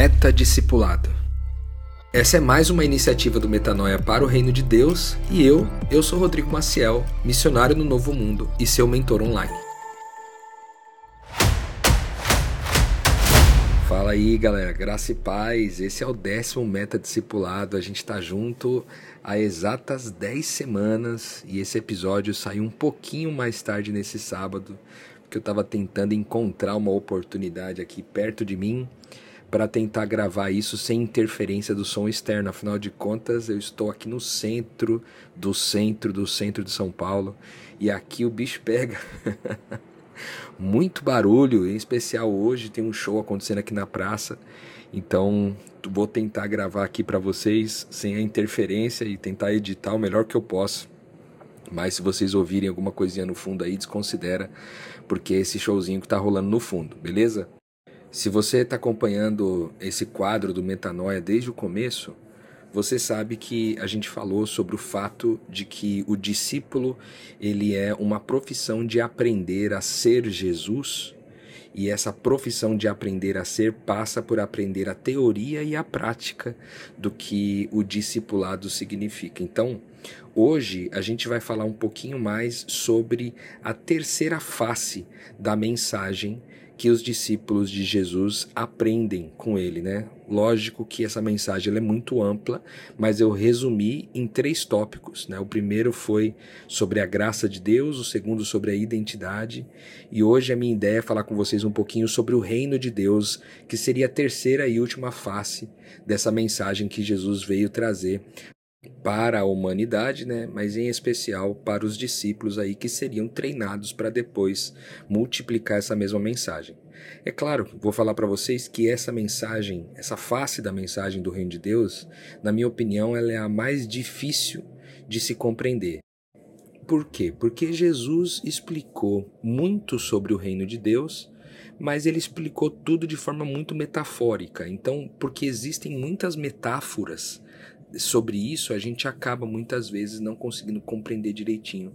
Meta-discipulado. Essa é mais uma iniciativa do Metanoia para o Reino de Deus e eu, eu sou Rodrigo Maciel, missionário no Novo Mundo e seu mentor online. Fala aí galera, graça e paz, esse é o décimo Meta-discipulado, a gente está junto há exatas 10 semanas e esse episódio saiu um pouquinho mais tarde nesse sábado, porque eu estava tentando encontrar uma oportunidade aqui perto de mim para tentar gravar isso sem interferência do som externo. Afinal de contas, eu estou aqui no centro do centro do centro de São Paulo e aqui o bicho pega. Muito barulho, em especial hoje tem um show acontecendo aqui na praça. Então, vou tentar gravar aqui para vocês sem a interferência e tentar editar o melhor que eu posso. Mas se vocês ouvirem alguma coisinha no fundo aí, desconsidera, porque é esse showzinho que tá rolando no fundo, beleza? Se você está acompanhando esse quadro do Metanoia desde o começo, você sabe que a gente falou sobre o fato de que o discípulo ele é uma profissão de aprender a ser Jesus e essa profissão de aprender a ser passa por aprender a teoria e a prática do que o discipulado significa. Então, hoje a gente vai falar um pouquinho mais sobre a terceira face da mensagem que os discípulos de Jesus aprendem com ele, né? Lógico que essa mensagem é muito ampla, mas eu resumi em três tópicos, né? O primeiro foi sobre a graça de Deus, o segundo sobre a identidade, e hoje a minha ideia é falar com vocês um pouquinho sobre o reino de Deus, que seria a terceira e última face dessa mensagem que Jesus veio trazer para a humanidade, né, mas em especial para os discípulos aí que seriam treinados para depois multiplicar essa mesma mensagem. É claro, vou falar para vocês que essa mensagem, essa face da mensagem do reino de Deus, na minha opinião, ela é a mais difícil de se compreender. Por quê? Porque Jesus explicou muito sobre o reino de Deus, mas ele explicou tudo de forma muito metafórica. Então, porque existem muitas metáforas sobre isso, a gente acaba muitas vezes não conseguindo compreender direitinho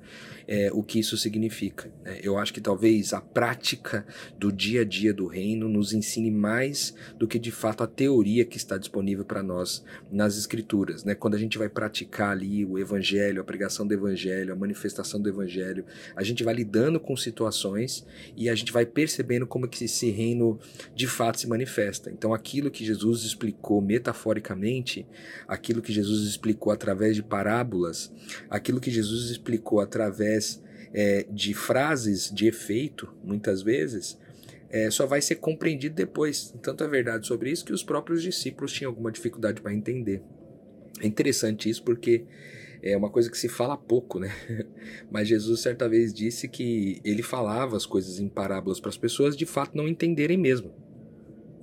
é, o que isso significa. Né? Eu acho que talvez a prática do dia a dia do reino nos ensine mais do que de fato a teoria que está disponível para nós nas escrituras. Né? Quando a gente vai praticar ali o evangelho, a pregação do evangelho, a manifestação do evangelho, a gente vai lidando com situações e a gente vai percebendo como que esse reino de fato se manifesta. Então aquilo que Jesus explicou metaforicamente, aquilo que Jesus explicou através de parábolas, aquilo que Jesus explicou através é, de frases de efeito, muitas vezes, é, só vai ser compreendido depois. Tanto é verdade sobre isso que os próprios discípulos tinham alguma dificuldade para entender. É interessante isso porque é uma coisa que se fala pouco, né? Mas Jesus certa vez disse que ele falava as coisas em parábolas para as pessoas de fato não entenderem mesmo.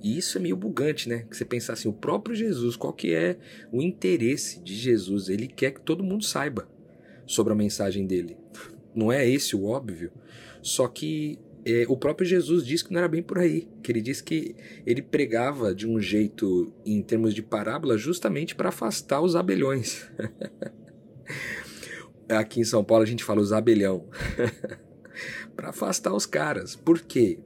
E isso é meio bugante, né? Que você pensar assim, o próprio Jesus, qual que é o interesse de Jesus? Ele quer que todo mundo saiba sobre a mensagem dele. Não é esse o óbvio? Só que é, o próprio Jesus disse que não era bem por aí. Que ele disse que ele pregava de um jeito, em termos de parábola, justamente para afastar os abelhões. Aqui em São Paulo a gente fala os abelhão. para afastar os caras. Por quê?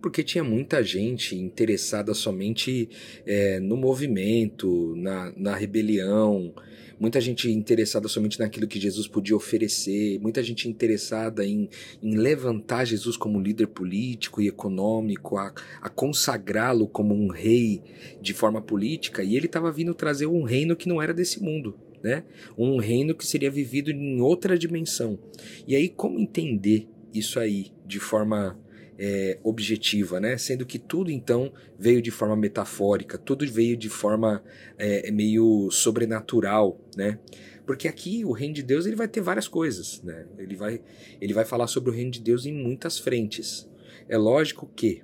Porque tinha muita gente interessada somente é, no movimento, na, na rebelião, muita gente interessada somente naquilo que Jesus podia oferecer, muita gente interessada em, em levantar Jesus como líder político e econômico, a, a consagrá-lo como um rei de forma política, e ele estava vindo trazer um reino que não era desse mundo. Né? Um reino que seria vivido em outra dimensão. E aí, como entender isso aí de forma é, objetiva, né? Sendo que tudo então veio de forma metafórica, tudo veio de forma é, meio sobrenatural, né? Porque aqui o reino de Deus ele vai ter várias coisas, né? Ele vai, ele vai falar sobre o reino de Deus em muitas frentes. É lógico que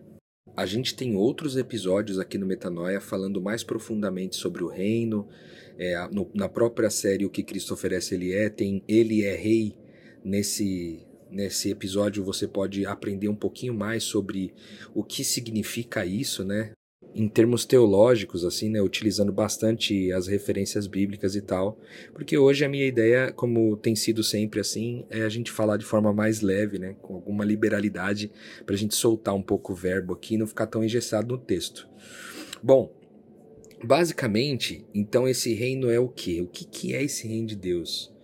a gente tem outros episódios aqui no Metanoia falando mais profundamente sobre o reino. É, no, na própria série O que Cristo oferece, ele é, tem Ele é Rei nesse Nesse episódio você pode aprender um pouquinho mais sobre o que significa isso, né? Em termos teológicos, assim, né? Utilizando bastante as referências bíblicas e tal. Porque hoje a minha ideia, como tem sido sempre assim, é a gente falar de forma mais leve, né? Com alguma liberalidade, para a gente soltar um pouco o verbo aqui e não ficar tão engessado no texto. Bom, basicamente, então esse reino é o quê? O que, que é esse reino de Deus?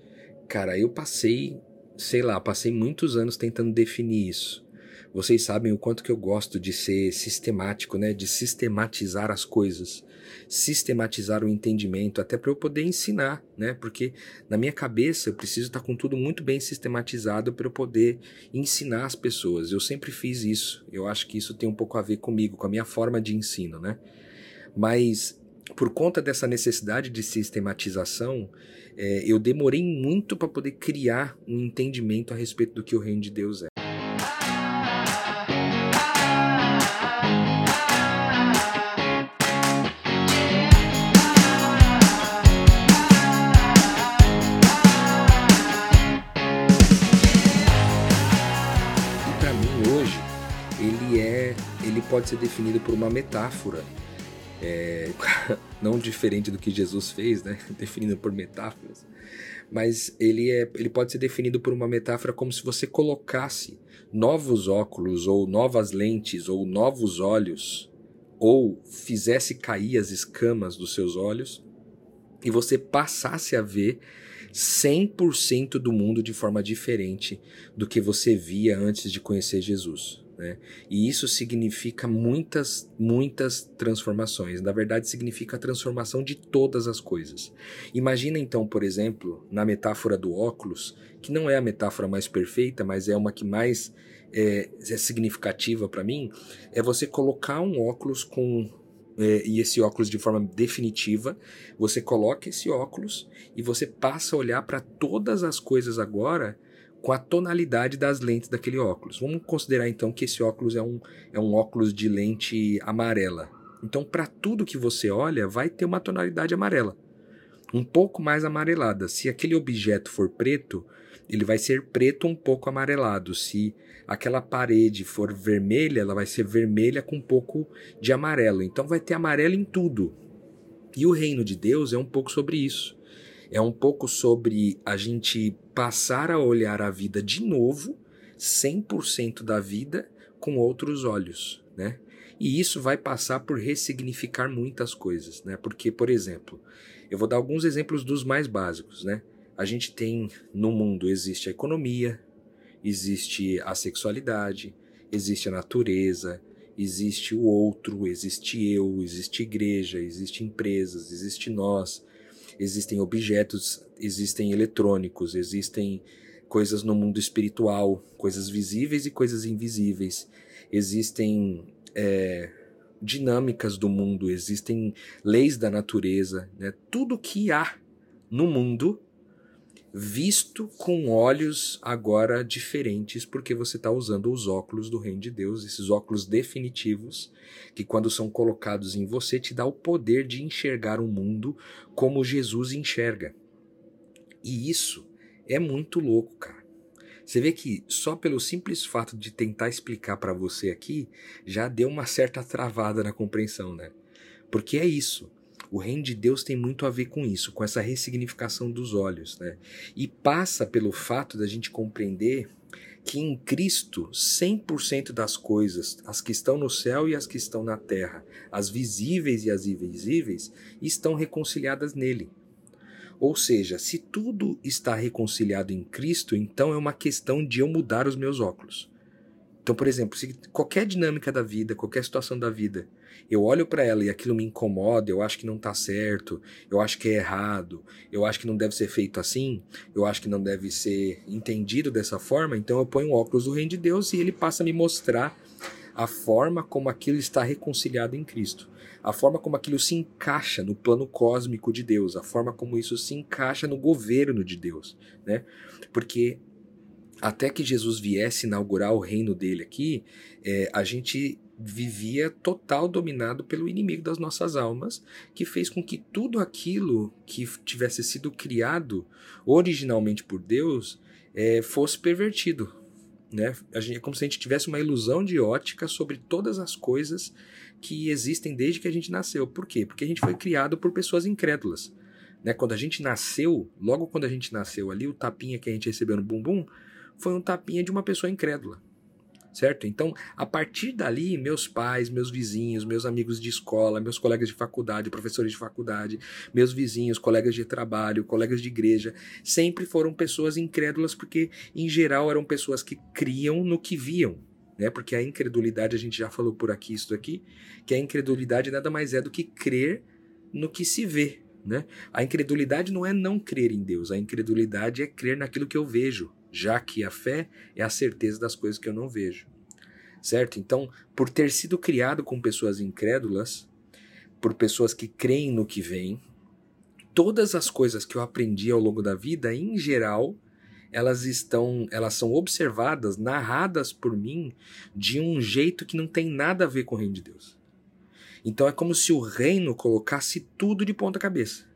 Cara, eu passei, sei lá, passei muitos anos tentando definir isso. Vocês sabem o quanto que eu gosto de ser sistemático, né? De sistematizar as coisas, sistematizar o entendimento, até para eu poder ensinar, né? Porque na minha cabeça eu preciso estar com tudo muito bem sistematizado para eu poder ensinar as pessoas. Eu sempre fiz isso. Eu acho que isso tem um pouco a ver comigo, com a minha forma de ensino, né? Mas por conta dessa necessidade de sistematização, é, eu demorei muito para poder criar um entendimento a respeito do que o reino de Deus é. E para mim hoje ele é, ele pode ser definido por uma metáfora é, não diferente do que Jesus fez, né? definido por metáforas, mas ele, é, ele pode ser definido por uma metáfora como se você colocasse novos óculos, ou novas lentes, ou novos olhos, ou fizesse cair as escamas dos seus olhos e você passasse a ver 100% do mundo de forma diferente do que você via antes de conhecer Jesus. Né? E isso significa muitas, muitas transformações. Na verdade, significa a transformação de todas as coisas. Imagina então, por exemplo, na metáfora do óculos, que não é a metáfora mais perfeita, mas é uma que mais é, é significativa para mim, é você colocar um óculos com é, e esse óculos de forma definitiva, você coloca esse óculos e você passa a olhar para todas as coisas agora com a tonalidade das lentes daquele óculos. Vamos considerar então que esse óculos é um, é um óculos de lente amarela. Então, para tudo que você olha, vai ter uma tonalidade amarela, um pouco mais amarelada. Se aquele objeto for preto, ele vai ser preto um pouco amarelado. Se aquela parede for vermelha, ela vai ser vermelha com um pouco de amarelo. Então, vai ter amarelo em tudo. E o reino de Deus é um pouco sobre isso. É um pouco sobre a gente passar a olhar a vida de novo, 100% da vida, com outros olhos, né? E isso vai passar por ressignificar muitas coisas, né? Porque, por exemplo, eu vou dar alguns exemplos dos mais básicos, né? A gente tem no mundo existe a economia, existe a sexualidade, existe a natureza, existe o outro, existe eu, existe igreja, existe empresas, existe nós, existem objetos, existem eletrônicos, existem coisas no mundo espiritual, coisas visíveis e coisas invisíveis, existem é, dinâmicas do mundo, existem leis da natureza, né? tudo que há no mundo visto com olhos agora diferentes, porque você está usando os óculos do Reino de Deus, esses óculos definitivos, que quando são colocados em você, te dá o poder de enxergar o mundo como Jesus enxerga. E isso é muito louco, cara. Você vê que só pelo simples fato de tentar explicar para você aqui, já deu uma certa travada na compreensão, né? Porque é isso. O reino de Deus tem muito a ver com isso, com essa ressignificação dos olhos, né? E passa pelo fato da gente compreender que em Cristo 100% das coisas, as que estão no céu e as que estão na terra, as visíveis e as invisíveis, estão reconciliadas nele. Ou seja, se tudo está reconciliado em Cristo, então é uma questão de eu mudar os meus óculos. Então, por exemplo, se qualquer dinâmica da vida, qualquer situação da vida, eu olho para ela e aquilo me incomoda, eu acho que não está certo, eu acho que é errado, eu acho que não deve ser feito assim, eu acho que não deve ser entendido dessa forma, então eu ponho o óculos do reino de Deus e ele passa a me mostrar a forma como aquilo está reconciliado em Cristo, a forma como aquilo se encaixa no plano cósmico de Deus, a forma como isso se encaixa no governo de Deus, né? Porque até que Jesus viesse inaugurar o reino dele aqui, é, a gente vivia total dominado pelo inimigo das nossas almas, que fez com que tudo aquilo que tivesse sido criado originalmente por Deus é, fosse pervertido. Né? Gente, é como se a gente tivesse uma ilusão de ótica sobre todas as coisas que existem desde que a gente nasceu. Por quê? Porque a gente foi criado por pessoas incrédulas. Né? Quando a gente nasceu, logo quando a gente nasceu ali, o tapinha que a gente recebeu no bumbum foi um tapinha de uma pessoa incrédula. Certo? Então, a partir dali, meus pais, meus vizinhos, meus amigos de escola, meus colegas de faculdade, professores de faculdade, meus vizinhos, colegas de trabalho, colegas de igreja, sempre foram pessoas incrédulas porque, em geral, eram pessoas que criam no que viam. Né? Porque a incredulidade, a gente já falou por aqui isso aqui, que a incredulidade nada mais é do que crer no que se vê. Né? A incredulidade não é não crer em Deus, a incredulidade é crer naquilo que eu vejo, já que a fé é a certeza das coisas que eu não vejo. Certo? Então, por ter sido criado com pessoas incrédulas, por pessoas que creem no que vem, todas as coisas que eu aprendi ao longo da vida, em geral, elas estão, elas são observadas, narradas por mim de um jeito que não tem nada a ver com o reino de Deus. Então é como se o reino colocasse tudo de ponta cabeça.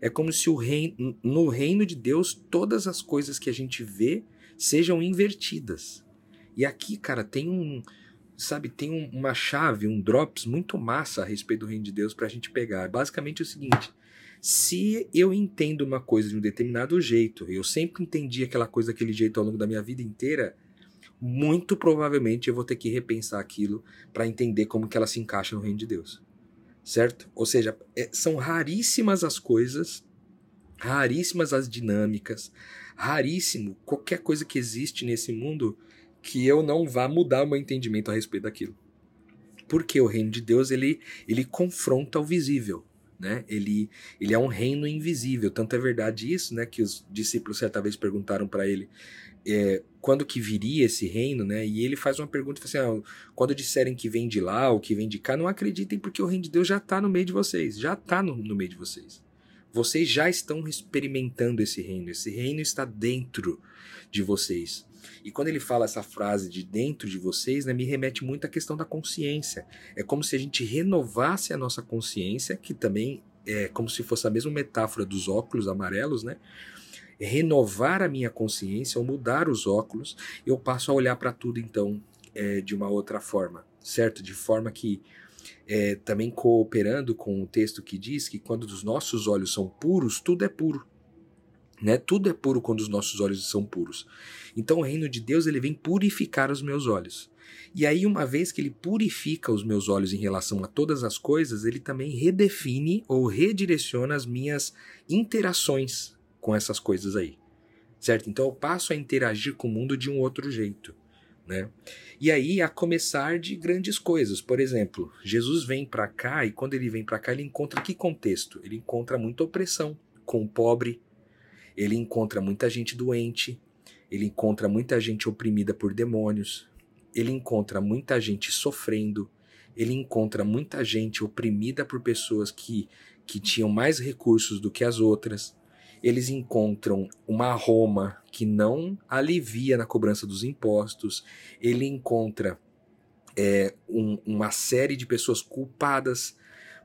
É como se reino, no reino de Deus todas as coisas que a gente vê sejam invertidas. E aqui, cara, tem um, sabe, tem um, uma chave, um drops muito massa a respeito do reino de Deus para a gente pegar. Basicamente é o seguinte: se eu entendo uma coisa de um determinado jeito, eu sempre entendi aquela coisa daquele jeito ao longo da minha vida inteira, muito provavelmente eu vou ter que repensar aquilo para entender como que ela se encaixa no reino de Deus certo? Ou seja, é, são raríssimas as coisas, raríssimas as dinâmicas, raríssimo qualquer coisa que existe nesse mundo que eu não vá mudar o meu entendimento a respeito daquilo. Porque o reino de Deus ele, ele confronta o visível. Né? Ele, ele é um reino invisível. Tanto é verdade isso, né, que os discípulos certa vez perguntaram para ele é, quando que viria esse reino, né? E ele faz uma pergunta assim: ah, quando disserem que vem de lá ou que vem de cá, não acreditem porque o reino de Deus já está no meio de vocês, já está no, no meio de vocês. Vocês já estão experimentando esse reino, esse reino está dentro de vocês. E quando ele fala essa frase de dentro de vocês, né, me remete muito à questão da consciência. É como se a gente renovasse a nossa consciência, que também é como se fosse a mesma metáfora dos óculos amarelos, né? Renovar a minha consciência, ou mudar os óculos, eu passo a olhar para tudo então é, de uma outra forma, certo? De forma que é, também cooperando com o texto que diz que quando os nossos olhos são puros, tudo é puro. Né? Tudo é puro quando os nossos olhos são puros. Então o reino de Deus ele vem purificar os meus olhos. E aí, uma vez que ele purifica os meus olhos em relação a todas as coisas, ele também redefine ou redireciona as minhas interações com essas coisas aí. Certo? Então eu passo a interagir com o mundo de um outro jeito. Né? E aí a começar de grandes coisas. Por exemplo, Jesus vem para cá e quando ele vem para cá ele encontra que contexto? Ele encontra muita opressão com o pobre, ele encontra muita gente doente, ele encontra muita gente oprimida por demônios, ele encontra muita gente sofrendo, ele encontra muita gente oprimida por pessoas que, que tinham mais recursos do que as outras eles encontram uma Roma que não alivia na cobrança dos impostos, ele encontra é, um, uma série de pessoas culpadas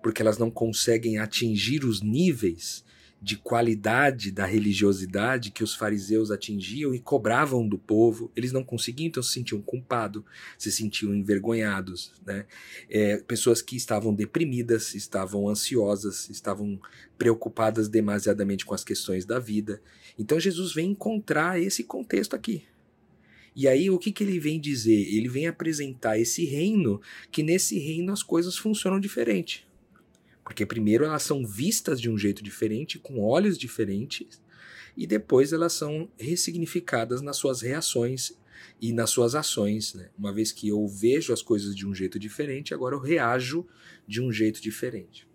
porque elas não conseguem atingir os níveis de qualidade da religiosidade que os fariseus atingiam e cobravam do povo. Eles não conseguiam, então se sentiam culpados, se sentiam envergonhados. Né? É, pessoas que estavam deprimidas, estavam ansiosas, estavam preocupadas demasiadamente com as questões da vida. Então Jesus vem encontrar esse contexto aqui. E aí o que, que ele vem dizer? Ele vem apresentar esse reino, que nesse reino as coisas funcionam diferente. Porque primeiro elas são vistas de um jeito diferente, com olhos diferentes, e depois elas são ressignificadas nas suas reações e nas suas ações. Né? Uma vez que eu vejo as coisas de um jeito diferente, agora eu reajo de um jeito diferente.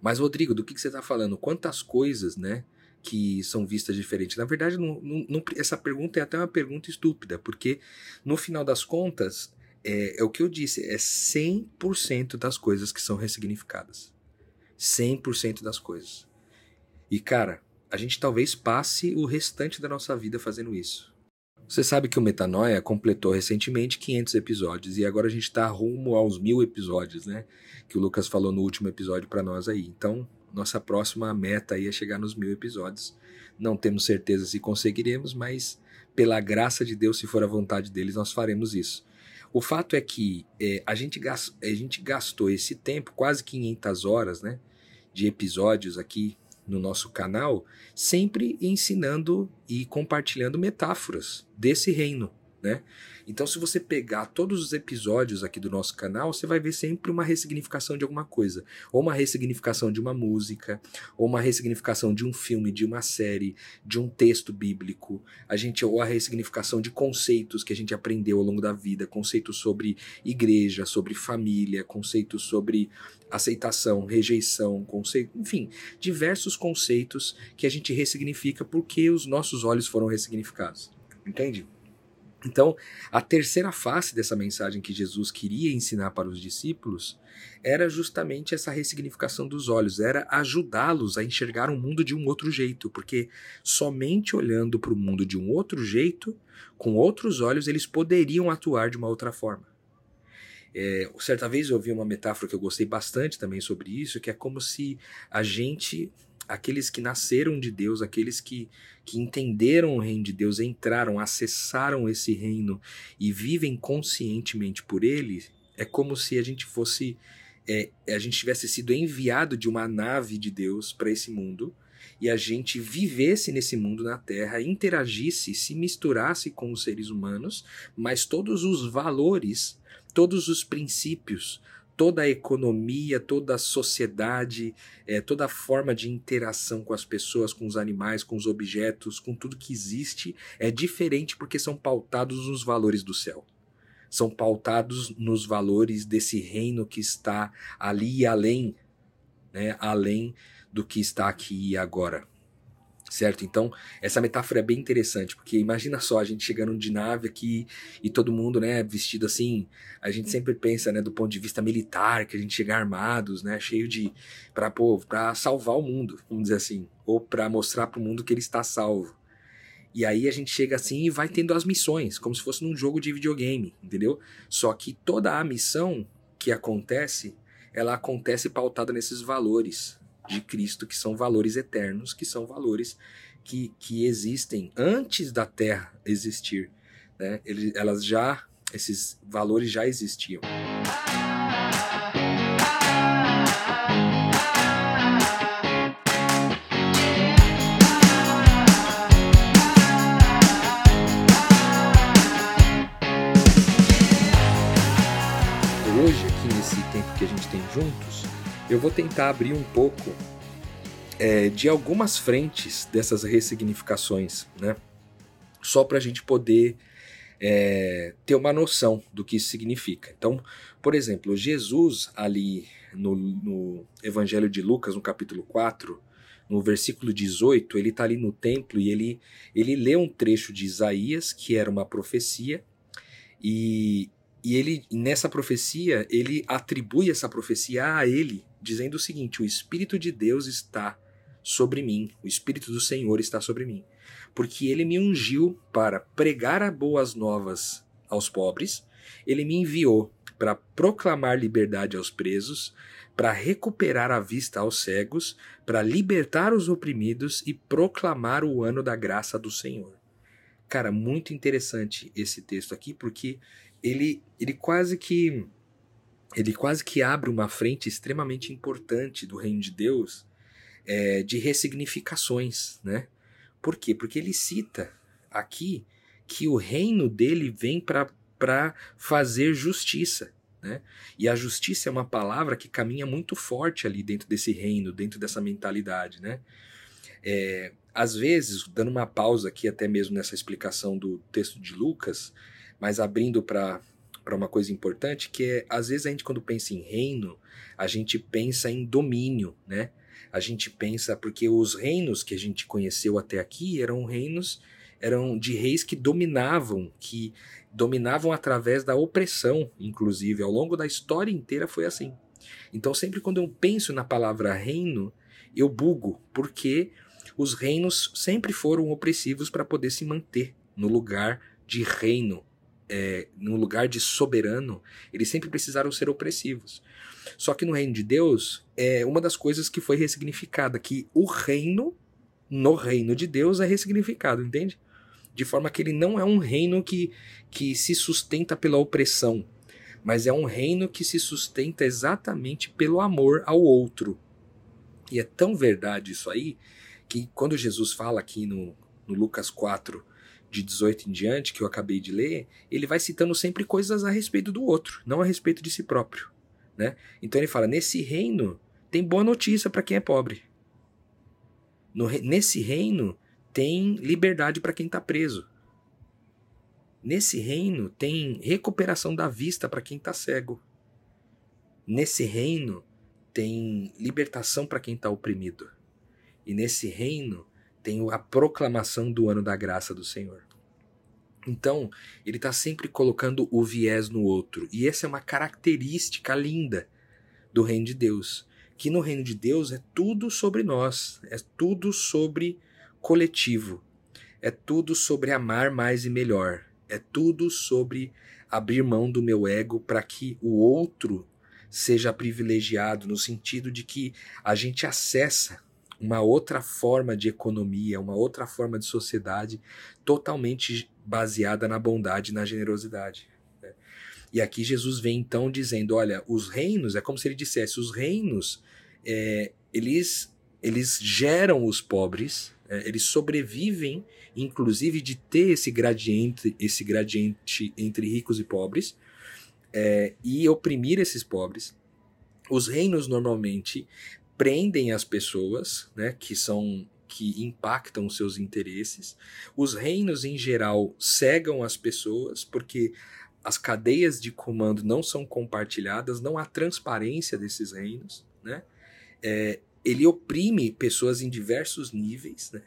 Mas, Rodrigo, do que, que você está falando? Quantas coisas né, que são vistas diferentes? Na verdade, não, não, não, essa pergunta é até uma pergunta estúpida, porque no final das contas, é, é o que eu disse, é 100% das coisas que são ressignificadas. 100% das coisas. E cara, a gente talvez passe o restante da nossa vida fazendo isso. Você sabe que o Metanoia completou recentemente 500 episódios e agora a gente está rumo aos mil episódios, né? Que o Lucas falou no último episódio para nós aí. Então, nossa próxima meta aí é chegar nos mil episódios. Não temos certeza se conseguiremos, mas pela graça de Deus, se for a vontade deles, nós faremos isso. O fato é que é, a, gente a gente gastou esse tempo, quase 500 horas, né, de episódios aqui no nosso canal, sempre ensinando e compartilhando metáforas desse reino, né? Então, se você pegar todos os episódios aqui do nosso canal, você vai ver sempre uma ressignificação de alguma coisa, ou uma ressignificação de uma música, ou uma ressignificação de um filme, de uma série, de um texto bíblico, a gente ou a ressignificação de conceitos que a gente aprendeu ao longo da vida, conceitos sobre igreja, sobre família, conceitos sobre aceitação, rejeição, conceito, enfim, diversos conceitos que a gente ressignifica porque os nossos olhos foram ressignificados. Entende? Então, a terceira face dessa mensagem que Jesus queria ensinar para os discípulos era justamente essa ressignificação dos olhos, era ajudá-los a enxergar o um mundo de um outro jeito, porque somente olhando para o mundo de um outro jeito, com outros olhos, eles poderiam atuar de uma outra forma. É, certa vez eu ouvi uma metáfora que eu gostei bastante também sobre isso, que é como se a gente aqueles que nasceram de Deus, aqueles que, que entenderam o reino de Deus, entraram, acessaram esse reino e vivem conscientemente por ele, é como se a gente fosse. É, a gente tivesse sido enviado de uma nave de Deus para esse mundo e a gente vivesse nesse mundo na Terra, interagisse, se misturasse com os seres humanos, mas todos os valores, todos os princípios, toda a economia, toda a sociedade, é, toda a forma de interação com as pessoas, com os animais, com os objetos, com tudo que existe, é diferente porque são pautados nos valores do céu. São pautados nos valores desse reino que está ali e além, né, além do que está aqui e agora certo? Então, essa metáfora é bem interessante, porque imagina só a gente chegando de nave aqui e todo mundo, né, vestido assim, a gente sempre pensa, né, do ponto de vista militar, que a gente chega armados, né, cheio de para pô, para salvar o mundo, vamos dizer assim, ou para mostrar para o mundo que ele está salvo. E aí a gente chega assim e vai tendo as missões, como se fosse num jogo de videogame, entendeu? Só que toda a missão que acontece, ela acontece pautada nesses valores, de Cristo, que são valores eternos, que são valores que, que existem antes da Terra existir. Né? Elas já, esses valores já existiam. Hoje, aqui nesse tempo que a gente tem juntos, eu vou tentar abrir um pouco é, de algumas frentes dessas ressignificações, né? Só para a gente poder é, ter uma noção do que isso significa. Então, por exemplo, Jesus, ali no, no Evangelho de Lucas, no capítulo 4, no versículo 18, ele está ali no templo e ele, ele lê um trecho de Isaías, que era uma profecia, e, e ele nessa profecia, ele atribui essa profecia a ele, dizendo o seguinte: o Espírito de Deus está sobre mim, o Espírito do Senhor está sobre mim, porque ele me ungiu para pregar boas novas aos pobres, ele me enviou para proclamar liberdade aos presos, para recuperar a vista aos cegos, para libertar os oprimidos e proclamar o ano da graça do Senhor. Cara, muito interessante esse texto aqui, porque ele, ele quase que ele quase que abre uma frente extremamente importante do reino de Deus é, de ressignificações, né? Por quê? Porque ele cita aqui que o reino dele vem para fazer justiça. Né? E a justiça é uma palavra que caminha muito forte ali dentro desse reino, dentro dessa mentalidade. Né? É, às vezes, dando uma pausa aqui, até mesmo nessa explicação do texto de Lucas, mas abrindo para para uma coisa importante, que é, às vezes a gente quando pensa em reino, a gente pensa em domínio, né? A gente pensa porque os reinos que a gente conheceu até aqui eram reinos eram de reis que dominavam, que dominavam através da opressão, inclusive ao longo da história inteira foi assim. Então sempre quando eu penso na palavra reino, eu bugo, porque os reinos sempre foram opressivos para poder se manter no lugar de reino é, no lugar de soberano, eles sempre precisaram ser opressivos. Só que no reino de Deus, é uma das coisas que foi ressignificada, que o reino, no reino de Deus, é ressignificado, entende? De forma que ele não é um reino que, que se sustenta pela opressão, mas é um reino que se sustenta exatamente pelo amor ao outro. E é tão verdade isso aí, que quando Jesus fala aqui no, no Lucas 4, de 18 em diante, que eu acabei de ler, ele vai citando sempre coisas a respeito do outro, não a respeito de si próprio. Né? Então ele fala: nesse reino tem boa notícia para quem é pobre. No, nesse reino tem liberdade para quem está preso. Nesse reino tem recuperação da vista para quem está cego. Nesse reino tem libertação para quem está oprimido. E nesse reino tem a proclamação do ano da graça do Senhor. Então, ele está sempre colocando o viés no outro. E essa é uma característica linda do reino de Deus. Que no reino de Deus é tudo sobre nós, é tudo sobre coletivo, é tudo sobre amar mais e melhor, é tudo sobre abrir mão do meu ego para que o outro seja privilegiado, no sentido de que a gente acessa uma outra forma de economia, uma outra forma de sociedade totalmente baseada na bondade e na generosidade. Né? E aqui Jesus vem então dizendo: olha, os reinos, é como se ele dissesse, os reinos, é, eles, eles geram os pobres, é, eles sobrevivem, inclusive, de ter esse gradiente, esse gradiente entre ricos e pobres, é, e oprimir esses pobres. Os reinos normalmente prendem as pessoas, né, que são que impactam os seus interesses. Os reinos em geral cegam as pessoas porque as cadeias de comando não são compartilhadas, não há transparência desses reinos, né? É, ele oprime pessoas em diversos níveis, né?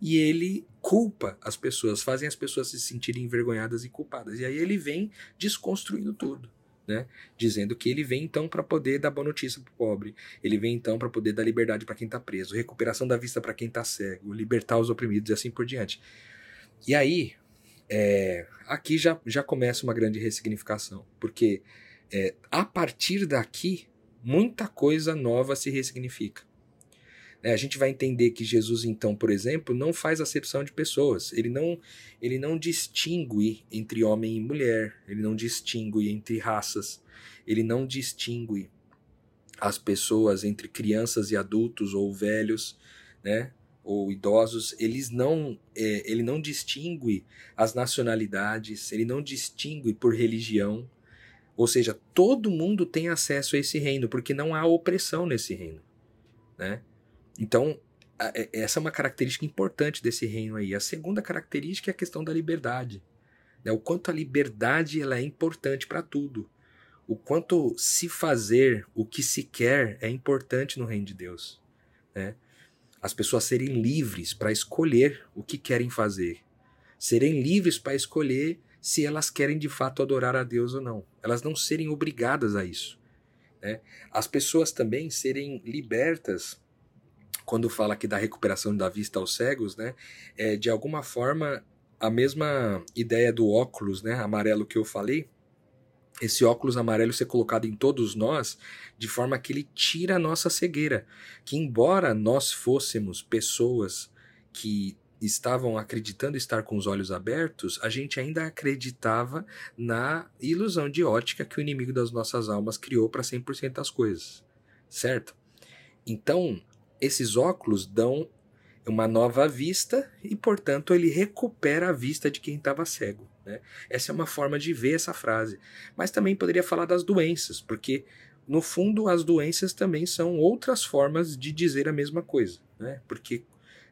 E ele culpa as pessoas, fazem as pessoas se sentirem envergonhadas e culpadas. E aí ele vem desconstruindo tudo. Né? Dizendo que ele vem então para poder dar boa notícia para o pobre, ele vem então para poder dar liberdade para quem está preso, recuperação da vista para quem está cego, libertar os oprimidos e assim por diante. E aí, é, aqui já, já começa uma grande ressignificação, porque é, a partir daqui muita coisa nova se ressignifica. É, a gente vai entender que Jesus, então, por exemplo, não faz acepção de pessoas. Ele não, ele não distingue entre homem e mulher. Ele não distingue entre raças. Ele não distingue as pessoas entre crianças e adultos ou velhos, né? Ou idosos. Eles não, é, ele não distingue as nacionalidades. Ele não distingue por religião. Ou seja, todo mundo tem acesso a esse reino, porque não há opressão nesse reino. Né? Então, é, essa é uma característica importante desse reino aí. A segunda característica é a questão da liberdade. Né? O quanto a liberdade ela é importante para tudo. O quanto se fazer o que se quer é importante no reino de Deus. Né? As pessoas serem livres para escolher o que querem fazer. Serem livres para escolher se elas querem de fato adorar a Deus ou não. Elas não serem obrigadas a isso. Né? As pessoas também serem libertas, quando fala aqui da recuperação da vista aos cegos, né? É, de alguma forma, a mesma ideia do óculos né, amarelo que eu falei, esse óculos amarelo ser colocado em todos nós, de forma que ele tira a nossa cegueira. Que, embora nós fôssemos pessoas que estavam acreditando estar com os olhos abertos, a gente ainda acreditava na ilusão de ótica que o inimigo das nossas almas criou para 100% das coisas, certo? Então, esses óculos dão uma nova vista e, portanto, ele recupera a vista de quem estava cego. Né? Essa é uma forma de ver essa frase. Mas também poderia falar das doenças, porque, no fundo, as doenças também são outras formas de dizer a mesma coisa. Né? Porque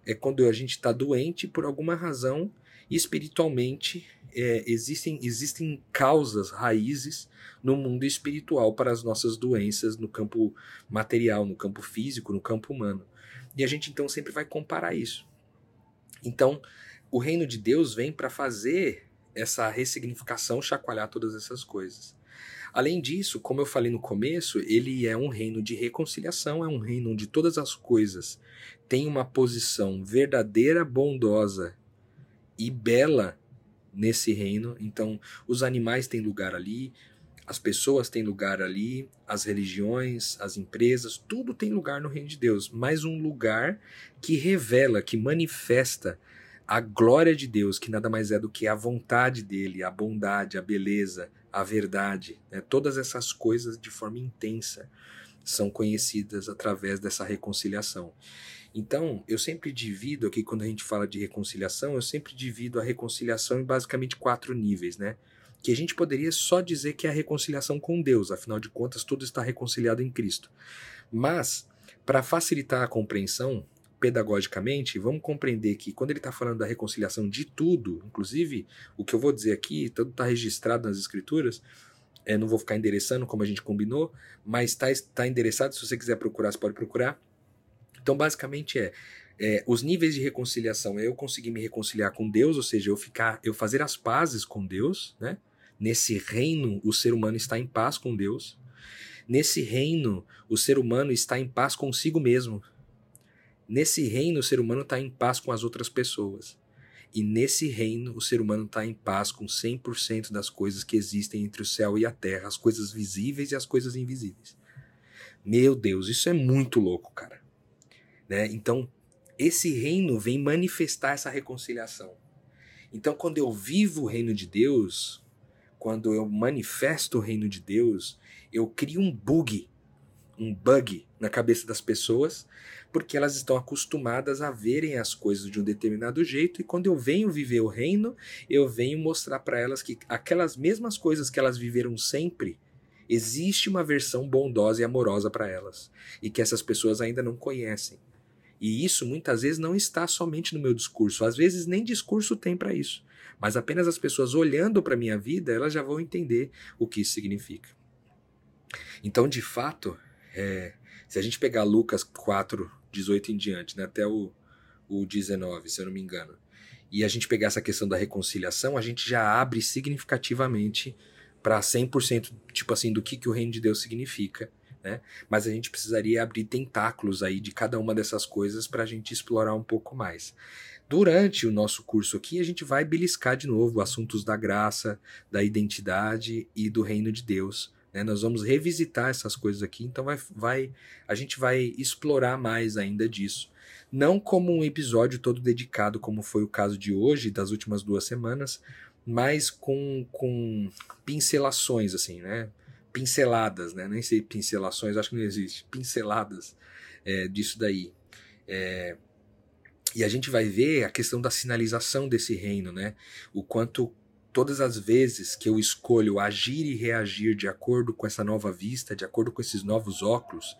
é quando a gente está doente por alguma razão espiritualmente é, existem existem causas raízes no mundo espiritual para as nossas doenças no campo material no campo físico no campo humano. E a gente então sempre vai comparar isso. Então o reino de Deus vem para fazer essa ressignificação chacoalhar todas essas coisas. Além disso, como eu falei no começo, ele é um reino de reconciliação, é um reino onde todas as coisas têm uma posição verdadeira, bondosa e bela nesse reino. Então, os animais têm lugar ali, as pessoas têm lugar ali, as religiões, as empresas, tudo tem lugar no reino de Deus, mas um lugar que revela, que manifesta a glória de Deus, que nada mais é do que a vontade dele, a bondade, a beleza, a verdade. Né? Todas essas coisas de forma intensa são conhecidas através dessa reconciliação. Então, eu sempre divido aqui, quando a gente fala de reconciliação, eu sempre divido a reconciliação em basicamente quatro níveis, né? Que a gente poderia só dizer que é a reconciliação com Deus, afinal de contas, tudo está reconciliado em Cristo. Mas, para facilitar a compreensão, pedagogicamente, vamos compreender que quando ele está falando da reconciliação de tudo, inclusive o que eu vou dizer aqui, tudo está registrado nas escrituras, é, não vou ficar endereçando como a gente combinou, mas está tá endereçado, se você quiser procurar, você pode procurar. Então, basicamente é, é, os níveis de reconciliação é eu conseguir me reconciliar com Deus, ou seja, eu ficar, eu fazer as pazes com Deus, né? Nesse reino, o ser humano está em paz com Deus. Nesse reino, o ser humano está em paz consigo mesmo. Nesse reino, o ser humano está em paz com as outras pessoas. E nesse reino, o ser humano está em paz com 100% das coisas que existem entre o céu e a terra, as coisas visíveis e as coisas invisíveis. Meu Deus, isso é muito louco, cara. Né? Então, esse reino vem manifestar essa reconciliação. Então, quando eu vivo o reino de Deus, quando eu manifesto o reino de Deus, eu crio um bug, um bug na cabeça das pessoas, porque elas estão acostumadas a verem as coisas de um determinado jeito, e quando eu venho viver o reino, eu venho mostrar para elas que aquelas mesmas coisas que elas viveram sempre, existe uma versão bondosa e amorosa para elas, e que essas pessoas ainda não conhecem. E isso muitas vezes não está somente no meu discurso, às vezes nem discurso tem para isso, mas apenas as pessoas olhando para minha vida, elas já vão entender o que isso significa. Então, de fato, é, se a gente pegar Lucas 4, 18 em diante, né, até o, o 19, se eu não me engano, e a gente pegar essa questão da reconciliação, a gente já abre significativamente para 100%, tipo assim, do que, que o reino de Deus significa né? Mas a gente precisaria abrir tentáculos aí de cada uma dessas coisas para a gente explorar um pouco mais. Durante o nosso curso aqui, a gente vai beliscar de novo assuntos da graça, da identidade e do reino de Deus. Né? Nós vamos revisitar essas coisas aqui, então vai, vai, a gente vai explorar mais ainda disso. Não como um episódio todo dedicado, como foi o caso de hoje, das últimas duas semanas, mas com, com pincelações, assim, né? Pinceladas, né? Nem sei pincelações, acho que não existe. Pinceladas é, disso daí. É, e a gente vai ver a questão da sinalização desse reino, né? O quanto todas as vezes que eu escolho agir e reagir de acordo com essa nova vista, de acordo com esses novos óculos,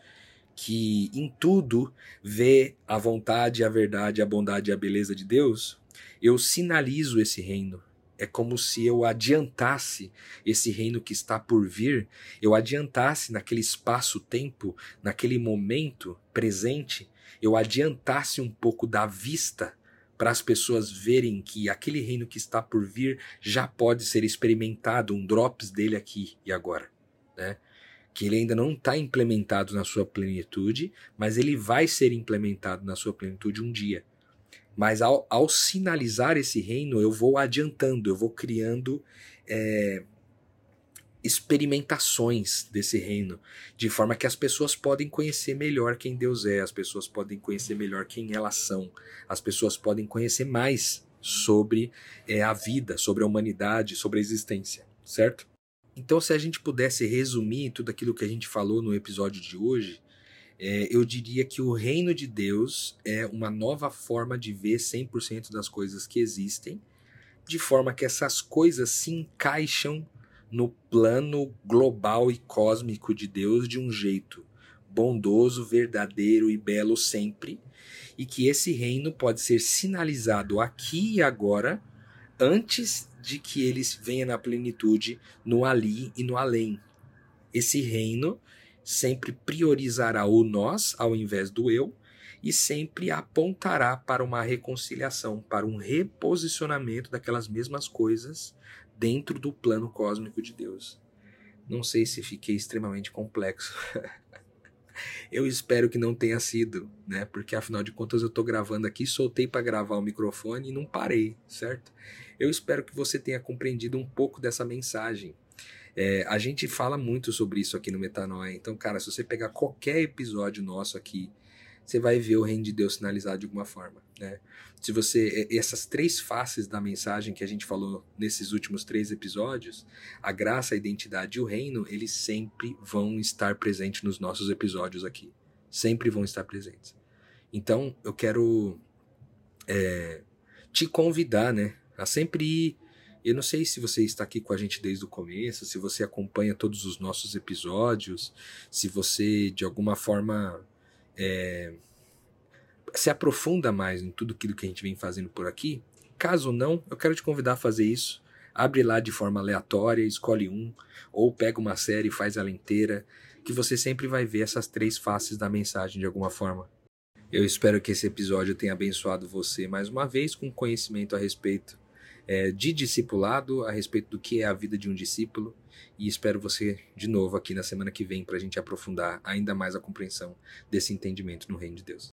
que em tudo vê a vontade, a verdade, a bondade e a beleza de Deus, eu sinalizo esse reino, é como se eu adiantasse esse reino que está por vir, eu adiantasse naquele espaço-tempo, naquele momento presente, eu adiantasse um pouco da vista para as pessoas verem que aquele reino que está por vir já pode ser experimentado, um drops dele aqui e agora, né? Que ele ainda não está implementado na sua plenitude, mas ele vai ser implementado na sua plenitude um dia. Mas ao, ao sinalizar esse reino, eu vou adiantando, eu vou criando é, experimentações desse reino, de forma que as pessoas podem conhecer melhor quem Deus é, as pessoas podem conhecer melhor quem elas são, as pessoas podem conhecer mais sobre é, a vida, sobre a humanidade, sobre a existência, certo? Então, se a gente pudesse resumir tudo aquilo que a gente falou no episódio de hoje, é, eu diria que o reino de Deus é uma nova forma de ver 100% das coisas que existem, de forma que essas coisas se encaixam no plano global e cósmico de Deus de um jeito bondoso, verdadeiro e belo sempre, e que esse reino pode ser sinalizado aqui e agora, antes de que ele venha na plenitude no ali e no além. Esse reino sempre priorizará o nós ao invés do eu e sempre apontará para uma reconciliação, para um reposicionamento daquelas mesmas coisas dentro do plano cósmico de Deus. Não sei se fiquei extremamente complexo. eu espero que não tenha sido, né? Porque afinal de contas eu estou gravando aqui, soltei para gravar o microfone e não parei, certo? Eu espero que você tenha compreendido um pouco dessa mensagem. É, a gente fala muito sobre isso aqui no Metanoia. Então, cara, se você pegar qualquer episódio nosso aqui, você vai ver o reino de Deus sinalizado de alguma forma, né? Se você essas três faces da mensagem que a gente falou nesses últimos três episódios, a graça, a identidade e o reino, eles sempre vão estar presentes nos nossos episódios aqui, sempre vão estar presentes. Então eu quero é, te convidar, né, a sempre ir. Eu não sei se você está aqui com a gente desde o começo, se você acompanha todos os nossos episódios, se você de alguma forma é, se aprofunda mais em tudo aquilo que a gente vem fazendo por aqui. Caso não, eu quero te convidar a fazer isso. Abre lá de forma aleatória, escolhe um, ou pega uma série e faz ela inteira, que você sempre vai ver essas três faces da mensagem de alguma forma. Eu espero que esse episódio tenha abençoado você mais uma vez com conhecimento a respeito é, de discipulado, a respeito do que é a vida de um discípulo. E espero você de novo aqui na semana que vem para a gente aprofundar ainda mais a compreensão desse entendimento no Reino de Deus.